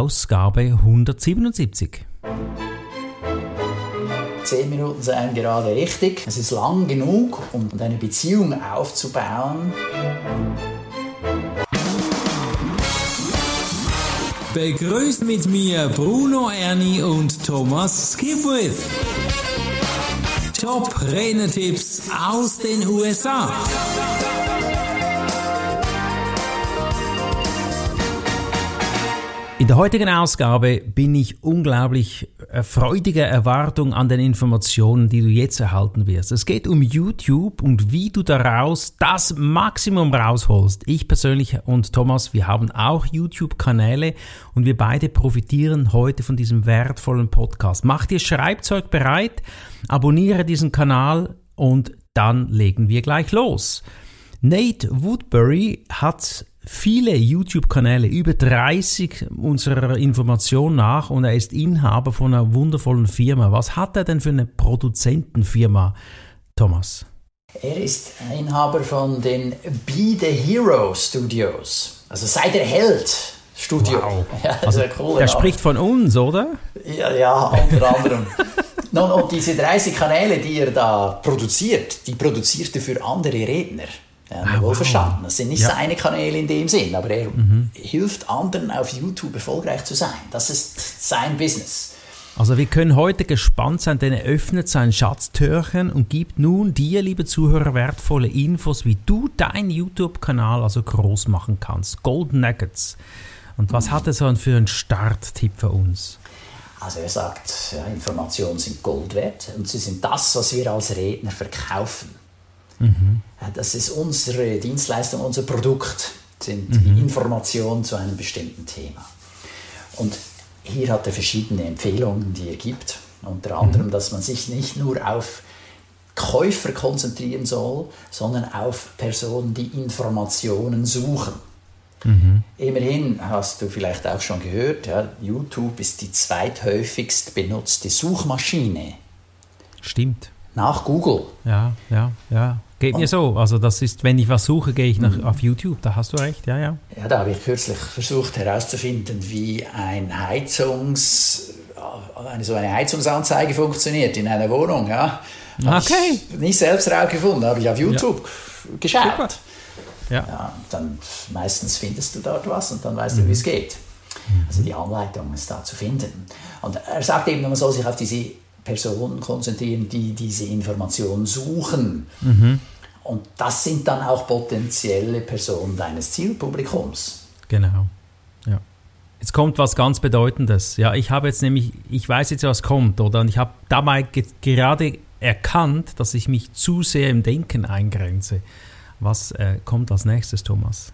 Ausgabe 177. Zehn Minuten seien gerade richtig. Es ist lang genug, um eine Beziehung aufzubauen. Begrüßt mit mir Bruno Ernie und Thomas Skipwith. Top Renetipps aus den USA. Der heutigen Ausgabe bin ich unglaublich äh, freudiger Erwartung an den Informationen, die du jetzt erhalten wirst. Es geht um YouTube und wie du daraus das Maximum rausholst. Ich persönlich und Thomas, wir haben auch YouTube-Kanäle und wir beide profitieren heute von diesem wertvollen Podcast. Mach dir Schreibzeug bereit, abonniere diesen Kanal und dann legen wir gleich los. Nate Woodbury hat viele YouTube-Kanäle, über 30 unserer Information nach und er ist Inhaber von einer wundervollen Firma. Was hat er denn für eine Produzentenfirma, Thomas? Er ist Inhaber von den Be the Hero Studios. Also sei der Held Studio. Wow. Ja, also, cool, der spricht von uns, oder? Ja, ja unter anderem. Nun, und diese 30 Kanäle, die er da produziert, die produziert er für andere Redner. Ja, wohl verstanden. Das sind nicht ja. seine Kanäle in dem Sinn, aber er mhm. hilft anderen auf YouTube erfolgreich zu sein. Das ist sein Business. Also wir können heute gespannt sein, denn er öffnet sein Schatztürchen und gibt nun dir, liebe Zuhörer, wertvolle Infos, wie du deinen YouTube-Kanal also groß machen kannst. Gold Nuggets. Und was mhm. hat er so für einen Starttipp für uns? Also er sagt, ja, Informationen sind Gold wert und sie sind das, was wir als Redner verkaufen. Mhm. Das ist unsere Dienstleistung, unser Produkt, sind mhm. Informationen zu einem bestimmten Thema. Und hier hat er verschiedene Empfehlungen, die er gibt. Unter anderem, mhm. dass man sich nicht nur auf Käufer konzentrieren soll, sondern auf Personen, die Informationen suchen. Mhm. Immerhin hast du vielleicht auch schon gehört, ja, YouTube ist die zweithäufigst benutzte Suchmaschine. Stimmt. Nach Google. Ja, ja, ja. Geht mir so. Also das ist, wenn ich was suche, gehe ich nach, mhm. auf YouTube. Da hast du recht, ja, ja. Ja, da habe ich kürzlich versucht herauszufinden, wie ein Heizungs, eine, so eine Heizungsanzeige funktioniert in einer Wohnung. Ja. okay. nicht selbst rausgefunden, habe ich auf YouTube ja. geschaut. Super. Ja. ja. Dann meistens findest du dort was und dann weißt mhm. du, wie es geht. Also die Anleitung ist da zu finden. Und er sagt eben, man soll sich auf diese Personen konzentrieren, die diese Informationen suchen. Mhm. Und das sind dann auch potenzielle Personen deines Zielpublikums. Genau. Ja. Jetzt kommt was ganz Bedeutendes. Ja, ich habe jetzt nämlich, ich weiß jetzt, was kommt, oder? Und ich habe dabei gerade erkannt, dass ich mich zu sehr im Denken eingrenze. Was äh, kommt als nächstes, Thomas?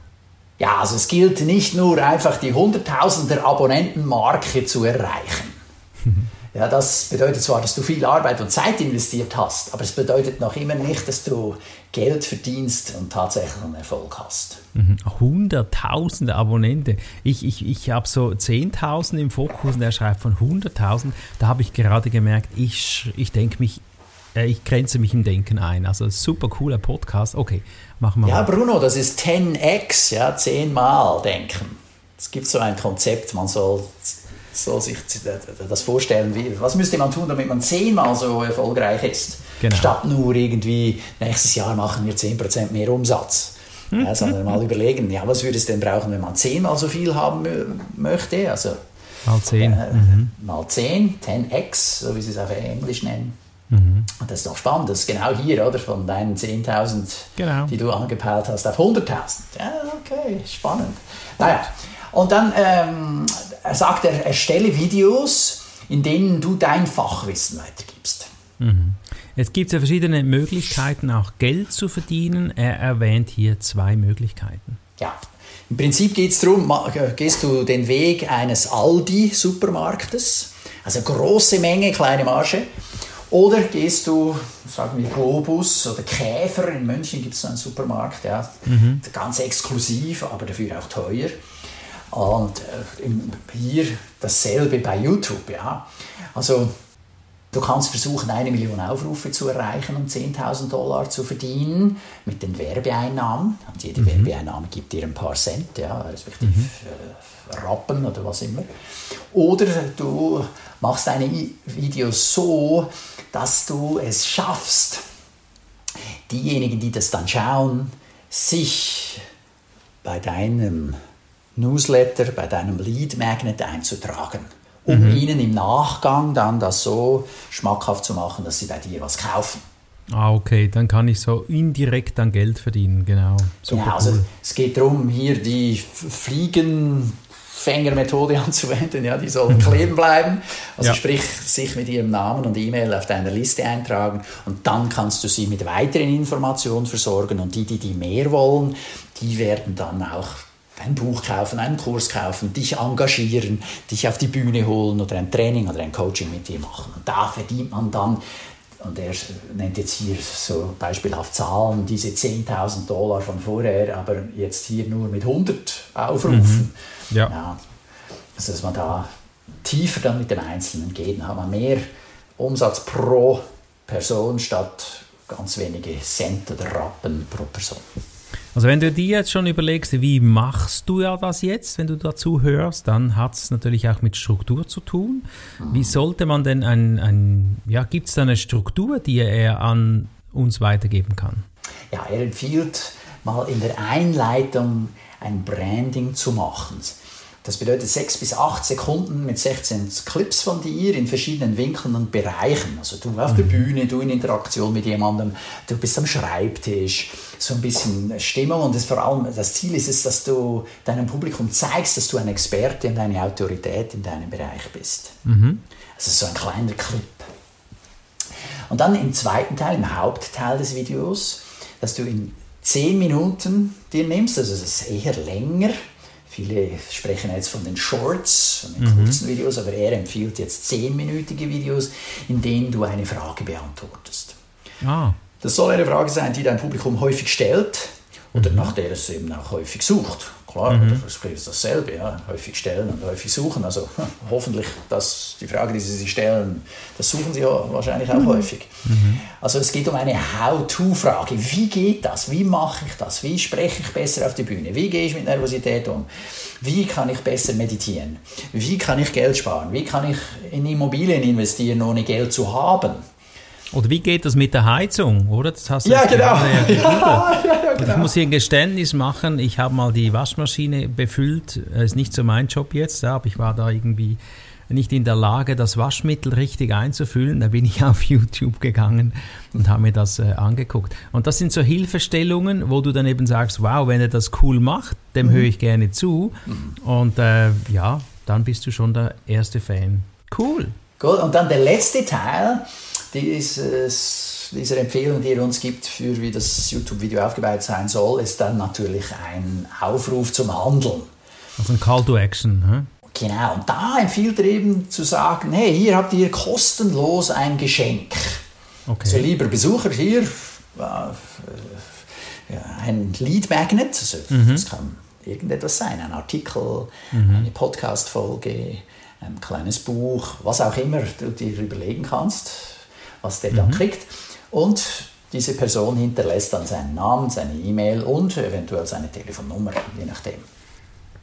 Ja, also es gilt nicht nur einfach die Hunderttausender Abonnentenmarke zu erreichen. Ja, das bedeutet zwar, dass du viel Arbeit und Zeit investiert hast, aber es bedeutet noch immer nicht, dass du Geld verdienst und tatsächlich einen Erfolg hast. Mhm. Hunderttausende Abonnenten. Ich, ich, ich habe so 10.000 im Fokus und er schreibt von 100.000. Da habe ich gerade gemerkt, ich, ich denke mich äh, ich grenze mich im Denken ein. Also super cooler Podcast. Okay, machen wir Ja, mal. Bruno, das ist 10x, ja, zehnmal denken. Es gibt so ein Konzept, man soll so sich das vorstellen, wie, was müsste man tun, damit man zehnmal so erfolgreich ist, genau. statt nur irgendwie, nächstes Jahr machen wir 10% mehr Umsatz. Mhm. Ja, sondern mal überlegen, ja, was würde es denn brauchen, wenn man zehnmal so viel haben möchte? Also, mal 10. Äh, mhm. Mal 10, 10x, so wie sie es auf Englisch nennen. Mhm. Das ist doch spannend, das ist genau hier, oder? Von deinen 10.000, genau. die du angepeilt hast, auf 100.000. Ja, okay, spannend. Naja, und dann ähm, sagt er, erstelle Videos, in denen du dein Fachwissen weitergibst. Mhm. Jetzt gibt es ja verschiedene Möglichkeiten, auch Geld zu verdienen. Er erwähnt hier zwei Möglichkeiten. Ja, im Prinzip geht es darum, gehst du den Weg eines Aldi-Supermarktes, also große Menge, kleine Marge, oder gehst du, sagen wir Globus oder Käfer, in München gibt es einen Supermarkt, ja, mhm. ganz exklusiv, aber dafür auch teuer. Und äh, hier dasselbe bei YouTube. Ja. Also Du kannst versuchen, eine Million Aufrufe zu erreichen, um 10.000 Dollar zu verdienen mit den Werbeeinnahmen. Und jede mhm. Werbeeinnahme gibt dir ein paar Cent, ja, respektive mhm. Äh, Rappen oder was immer. Oder du machst deine Videos so, dass du es schaffst, diejenigen, die das dann schauen, sich bei deinem Newsletter, bei deinem Lead Magnet einzutragen um mhm. ihnen im Nachgang dann das so schmackhaft zu machen, dass sie bei dir was kaufen. Ah, okay, dann kann ich so indirekt dann Geld verdienen, genau. Super genau, also es geht darum, hier die Fliegenfängermethode anzuwenden, ja, die sollen kleben bleiben. Also ja. sprich, sich mit ihrem Namen und E-Mail auf deiner Liste eintragen und dann kannst du sie mit weiteren Informationen versorgen und die, die die mehr wollen, die werden dann auch ein Buch kaufen, einen Kurs kaufen, dich engagieren, dich auf die Bühne holen oder ein Training oder ein Coaching mit dir machen. Und da verdient man dann, und er nennt jetzt hier so beispielhaft Zahlen, diese 10.000 Dollar von vorher, aber jetzt hier nur mit 100 Aufrufen. Mhm. Ja. ja. Also dass man da tiefer dann mit dem Einzelnen geht, dann hat man mehr Umsatz pro Person statt ganz wenige Cent oder Rappen pro Person. Also wenn du dir jetzt schon überlegst, wie machst du ja das jetzt, wenn du dazu hörst, dann hat es natürlich auch mit Struktur zu tun. Wie sollte man denn ein, ein ja, gibt es da eine Struktur, die er an uns weitergeben kann? Ja, er empfiehlt mal in der Einleitung ein Branding zu machen. Das bedeutet 6 bis 8 Sekunden mit 16 Clips von dir in verschiedenen Winkeln und Bereichen. Also du auf der mhm. Bühne, du in Interaktion mit jemandem, du bist am Schreibtisch, so ein bisschen Stimmung und das vor allem das Ziel ist es, dass du deinem Publikum zeigst, dass du ein Experte und eine Autorität in deinem Bereich bist. Mhm. Also so ein kleiner Clip. Und dann im zweiten Teil, im Hauptteil des Videos, dass du in 10 Minuten dir nimmst, also das ist eher länger, Viele sprechen jetzt von den Shorts, von den mhm. kurzen Videos, aber er empfiehlt jetzt zehnminütige Videos, in denen du eine Frage beantwortest. Ah. Das soll eine Frage sein, die dein Publikum häufig stellt oder mhm. nach der es eben auch häufig sucht klar, mhm. das ist dasselbe, ja. häufig stellen und häufig suchen. Also hoffentlich, dass die Frage, die Sie sich stellen, das suchen Sie ja wahrscheinlich auch mhm. häufig. Mhm. Also es geht um eine How-to-Frage. Wie geht das? Wie mache ich das? Wie spreche ich besser auf die Bühne? Wie gehe ich mit Nervosität um? Wie kann ich besser meditieren? Wie kann ich Geld sparen? Wie kann ich in Immobilien investieren, ohne Geld zu haben? Oder wie geht das mit der Heizung, oder? Das hast du ja, genau. Ja, ja, ja, genau. Ich muss hier ein Geständnis machen. Ich habe mal die Waschmaschine befüllt. Ist nicht so mein Job jetzt, aber ich war da irgendwie nicht in der Lage, das Waschmittel richtig einzufüllen. Da bin ich auf YouTube gegangen und habe mir das äh, angeguckt. Und das sind so Hilfestellungen, wo du dann eben sagst, wow, wenn er das cool macht, dem mhm. höre ich gerne zu. Mhm. Und äh, ja, dann bist du schon der erste Fan. Cool. Cool. Und dann der letzte Teil dieses, dieser Empfehlung, die er uns gibt, für wie das YouTube-Video aufgebaut sein soll, ist dann natürlich ein Aufruf zum Handeln. Also ein Call to Action. Hm? Genau, und da empfiehlt er eben zu sagen, hey, hier habt ihr kostenlos ein Geschenk. Okay. Also lieber Besucher hier, äh, ein Lead Magnet, also mhm. das kann irgendetwas sein, ein Artikel, mhm. eine Podcast-Folge, ein kleines Buch, was auch immer du dir überlegen kannst was der mhm. dann kriegt. Und diese Person hinterlässt dann seinen Namen, seine E-Mail und eventuell seine Telefonnummer, je nachdem.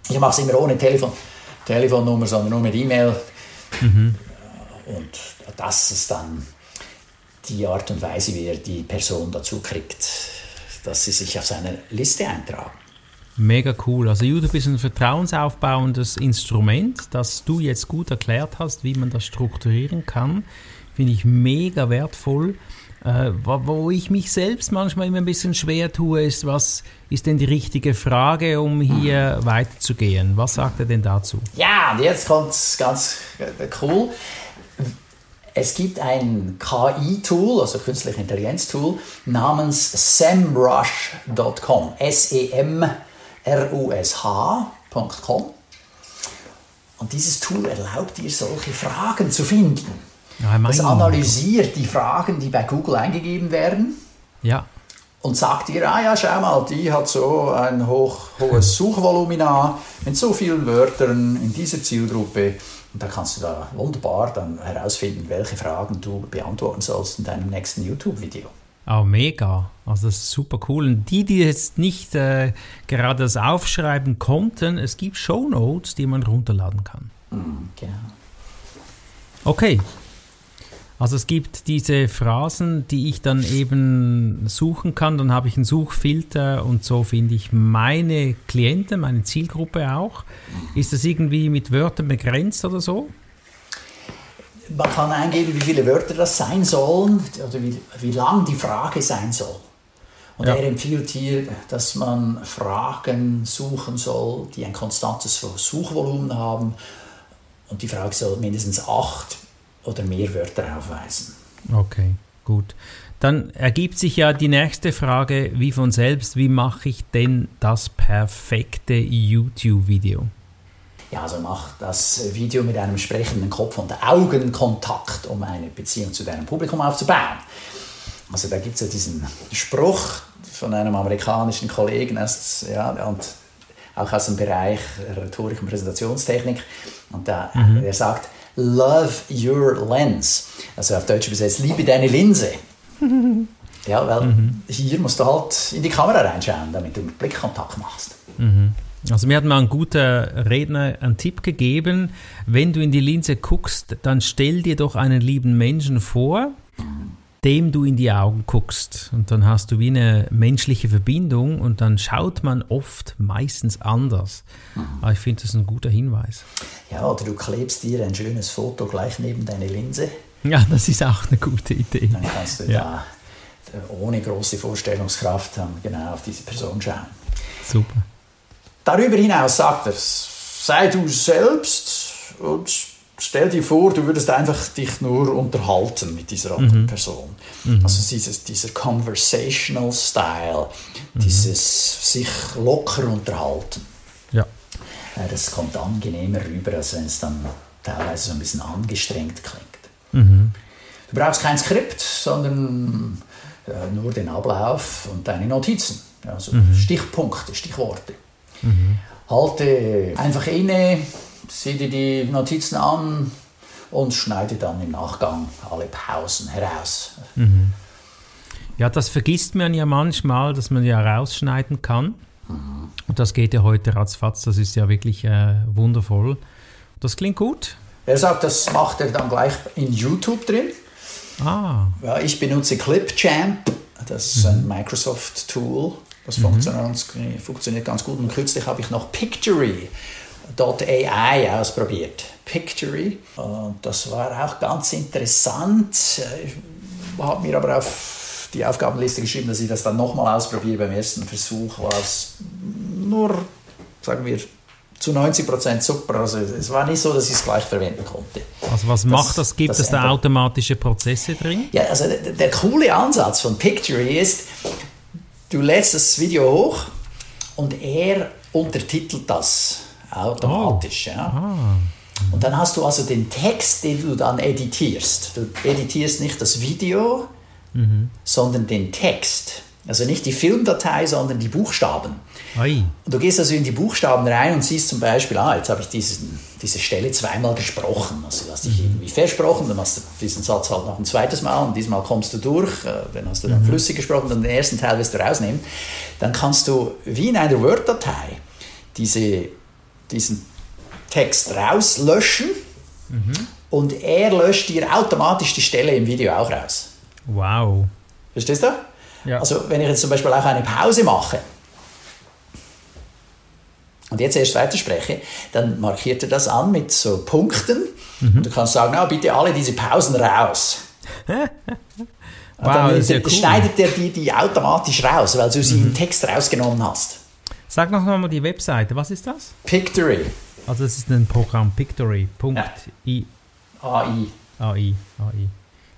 Ich mache es immer ohne Telefon, Telefonnummer, sondern nur mit E-Mail. Mhm. Und das ist dann die Art und Weise, wie er die Person dazu kriegt, dass sie sich auf seine Liste eintragen. Mega cool. Also YouTube ist ein vertrauensaufbauendes Instrument, das du jetzt gut erklärt hast, wie man das strukturieren kann finde ich mega wertvoll. Äh, wo ich mich selbst manchmal immer ein bisschen schwer tue, ist, was ist denn die richtige Frage, um hier mhm. weiterzugehen? Was sagt er denn dazu? Ja, jetzt kommt es ganz äh, cool. Es gibt ein KI-Tool, also künstliche Intelligenz-Tool, namens semrush.com. S-E-M-R-U-S-H.com. Und dieses Tool erlaubt dir, solche Fragen zu finden. Ja, das analysiert die Fragen, die bei Google eingegeben werden. Ja. und sagt dir, ah ja, schau mal, die hat so ein hoch, hohes Suchvolumina mit so vielen Wörtern in dieser Zielgruppe. Und da kannst du da wunderbar dann herausfinden, welche Fragen du beantworten sollst in deinem nächsten YouTube-Video. Oh, mega. Also das ist super cool. Und die, die jetzt nicht äh, gerade das aufschreiben konnten, es gibt Show Notes, die man runterladen kann. Mhm, genau. Okay, also es gibt diese Phrasen, die ich dann eben suchen kann. Dann habe ich einen Suchfilter und so finde ich meine Klienten, meine Zielgruppe auch. Ist das irgendwie mit Wörtern begrenzt oder so? Man kann eingeben, wie viele Wörter das sein sollen oder wie, wie lang die Frage sein soll. Und ja. er empfiehlt hier, dass man Fragen suchen soll, die ein konstantes Suchvolumen haben. Und die Frage soll mindestens acht oder mehr Wörter aufweisen. Okay, gut. Dann ergibt sich ja die nächste Frage wie von selbst, wie mache ich denn das perfekte YouTube-Video? Ja, also mach das Video mit einem sprechenden Kopf und Augenkontakt, um eine Beziehung zu deinem Publikum aufzubauen. Also da gibt es ja diesen Spruch von einem amerikanischen Kollegen, ja, und auch aus dem Bereich Rhetorik und Präsentationstechnik. Und da, mhm. er sagt, Love Your Lens. Also auf Deutsch übersetzt, liebe deine Linse. ja, weil mhm. hier musst du halt in die Kamera reinschauen, damit du Blickkontakt machst. Mhm. Also mir hat mal ein guter Redner einen Tipp gegeben, wenn du in die Linse guckst, dann stell dir doch einen lieben Menschen vor, dem du in die Augen guckst. Und dann hast du wie eine menschliche Verbindung und dann schaut man oft meistens anders. Mhm. Aber ich finde das ein guter Hinweis. Ja, oder du klebst dir ein schönes Foto gleich neben deine Linse. Ja, das ist auch eine gute Idee. Dann kannst du ja. da ohne große Vorstellungskraft dann genau auf diese Person schauen. Super. Darüber hinaus sagt er, sei du selbst und stell dir vor, du würdest einfach dich nur unterhalten mit dieser anderen mhm. Person. Mhm. Also dieses, dieser conversational Style, mhm. dieses sich locker unterhalten. Ja. Das kommt angenehmer rüber, als wenn es dann teilweise so ein bisschen angestrengt klingt. Mhm. Du brauchst kein Skript, sondern äh, nur den Ablauf und deine Notizen. Also mhm. Stichpunkte, Stichworte. Mhm. Halte einfach inne, sieh dir die Notizen an und schneide dann im Nachgang alle Pausen heraus. Mhm. Ja, das vergisst man ja manchmal, dass man ja rausschneiden kann. Mhm. Und das geht ja heute ratzfatz, das ist ja wirklich äh, wundervoll. Das klingt gut. Er sagt, das macht er dann gleich in YouTube drin. Ah. Ja, ich benutze Clipchamp, das ist ein mhm. Microsoft-Tool. Das mhm. funktioniert, funktioniert ganz gut. Und kürzlich habe ich noch Pictory .ai ausprobiert. Pictory. Und das war auch ganz interessant. Ich habe mir aber auf die Aufgabenliste geschrieben, dass ich das dann nochmal ausprobiere. Beim ersten Versuch war es nur, sagen wir, zu 90 Prozent super. Also es war nicht so, dass ich es gleich verwenden konnte. Also was das, macht das? Gibt das es da automatische Prozesse drin? Ja, also der, der coole Ansatz von Pictory ist, du lädst das Video hoch und er untertitelt das automatisch. Oh. Ja. Ah. Und dann hast du also den Text, den du dann editierst. Du editierst nicht das Video, mhm. sondern den Text. Also nicht die Filmdatei, sondern die Buchstaben. Ei. Und du gehst also in die Buchstaben rein und siehst zum Beispiel, ah, jetzt habe ich diesen, diese Stelle zweimal gesprochen. Also du hast dich mhm. irgendwie versprochen, dann machst du diesen Satz halt noch ein zweites Mal und diesmal kommst du durch, äh, dann hast du dann mhm. flüssig gesprochen, dann den ersten Teil wirst du rausnehmen. Dann kannst du wie in einer Word-Datei diese diesen Text rauslöschen mhm. und er löscht dir automatisch die Stelle im Video auch raus. Wow. Verstehst du? Ja. Also wenn ich jetzt zum Beispiel auch eine Pause mache und jetzt erst weiterspreche, dann markiert er das an mit so Punkten mhm. und du kannst sagen, oh, bitte alle diese Pausen raus. wow, dann, das ja cool. schneidet er dir die automatisch raus, weil du sie mhm. im Text rausgenommen hast. Sag noch einmal die Webseite, was ist das? Pictory. Also das ist ein Programm, Pictory. Ja. AI. AI. AI.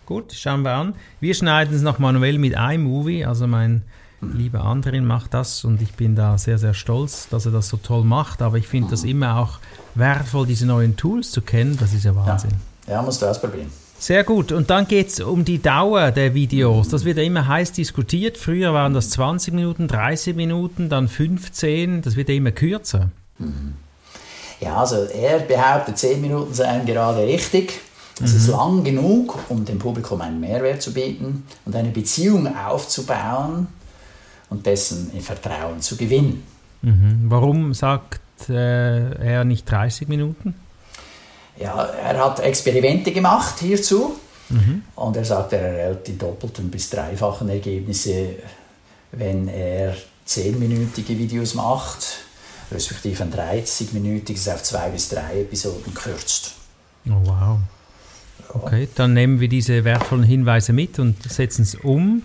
Gut, schauen wir an. Wir schneiden es noch manuell mit iMovie, also mein mhm. lieber Andrin macht das und ich bin da sehr, sehr stolz, dass er das so toll macht, aber ich finde mhm. das immer auch wertvoll, diese neuen Tools zu kennen, das ist ja Wahnsinn. Ja, ja musst du ausprobieren. Sehr gut. Und dann geht es um die Dauer der Videos. Das wird ja immer heiß diskutiert. Früher waren das 20 Minuten, 30 Minuten, dann 15. Das wird ja immer kürzer. Ja, also er behauptet, 10 Minuten seien gerade richtig. Es mhm. ist lang genug, um dem Publikum einen Mehrwert zu bieten und eine Beziehung aufzubauen und dessen Vertrauen zu gewinnen. Mhm. Warum sagt äh, er nicht 30 Minuten? Ja, er hat Experimente gemacht hierzu mhm. und er sagt, er erhält die doppelten bis dreifachen Ergebnisse, wenn er 10-minütige Videos macht, respektive ein 30-minütiges auf zwei bis drei Episoden kürzt. Oh, wow. Okay, dann nehmen wir diese wertvollen Hinweise mit und setzen es um.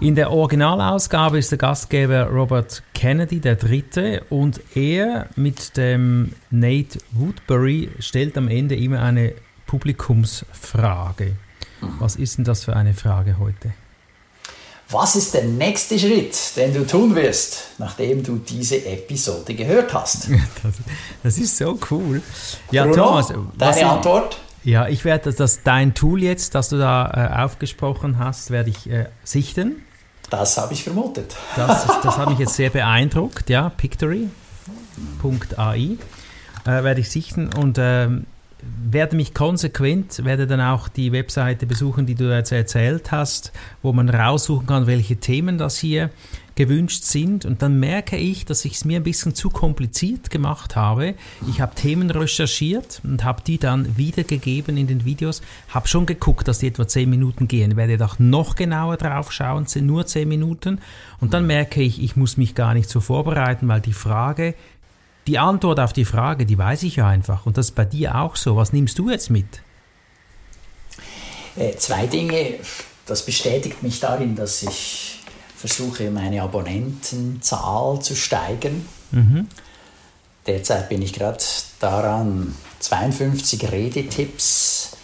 In der Originalausgabe ist der Gastgeber Robert Kennedy der Dritte und er mit dem Nate Woodbury stellt am Ende immer eine Publikumsfrage. Was ist denn das für eine Frage heute? Was ist der nächste Schritt, den du tun wirst, nachdem du diese Episode gehört hast? Das, das ist so cool. Ja, Bruno, Thomas, deine Antwort? Ja, ich werde das, dein Tool jetzt, das du da äh, aufgesprochen hast, werde ich äh, sichten. Das habe ich vermutet. Das, das hat mich jetzt sehr beeindruckt, ja, Pictory.ai äh, werde ich sichten und ähm, werde mich konsequent, werde dann auch die Webseite besuchen, die du jetzt erzählt hast, wo man raussuchen kann, welche Themen das hier gewünscht sind. Und dann merke ich, dass ich es mir ein bisschen zu kompliziert gemacht habe. Ich habe Themen recherchiert und habe die dann wiedergegeben in den Videos. Habe schon geguckt, dass die etwa 10 Minuten gehen. Werde doch noch genauer drauf schauen, nur 10 Minuten. Und dann merke ich, ich muss mich gar nicht so vorbereiten, weil die Frage, die Antwort auf die Frage, die weiß ich ja einfach. Und das ist bei dir auch so. Was nimmst du jetzt mit? Äh, zwei Dinge. Das bestätigt mich darin, dass ich versuche, meine Abonnentenzahl zu steigern. Mhm. Derzeit bin ich gerade daran, 52 Redetipps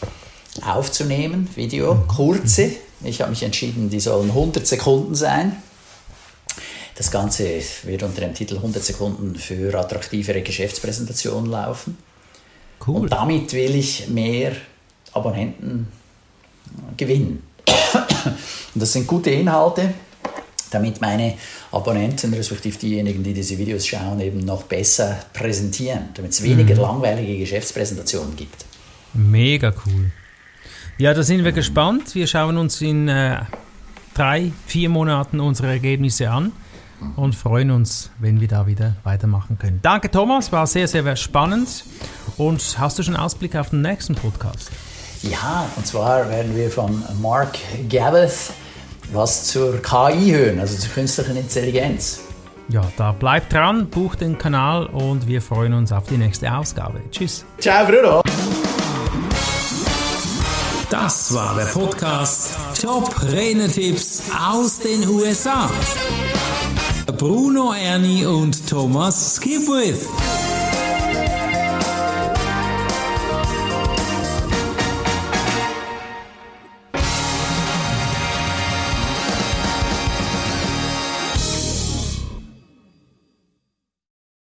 aufzunehmen, Video, mhm. kurze. Ich habe mich entschieden, die sollen 100 Sekunden sein. Das Ganze wird unter dem Titel 100 Sekunden für attraktivere Geschäftspräsentationen laufen. Cool. Und damit will ich mehr Abonnenten gewinnen. Und das sind gute Inhalte, damit meine Abonnenten, respektive diejenigen, die diese Videos schauen, eben noch besser präsentieren, damit es weniger mhm. langweilige Geschäftspräsentationen gibt. Mega cool. Ja, da sind wir gespannt. Wir schauen uns in äh, drei, vier Monaten unsere Ergebnisse an und freuen uns, wenn wir da wieder weitermachen können. Danke, Thomas, war sehr, sehr spannend. Und hast du schon Ausblick auf den nächsten Podcast? Ja, und zwar werden wir von Mark Gaveth was zur KI hören, also zur künstlichen Intelligenz. Ja, da bleibt dran, bucht den Kanal und wir freuen uns auf die nächste Ausgabe. Tschüss. Ciao, Bruno. Das war der Podcast Top Renetipps aus den USA. Bruno Ernie und Thomas Skipwith.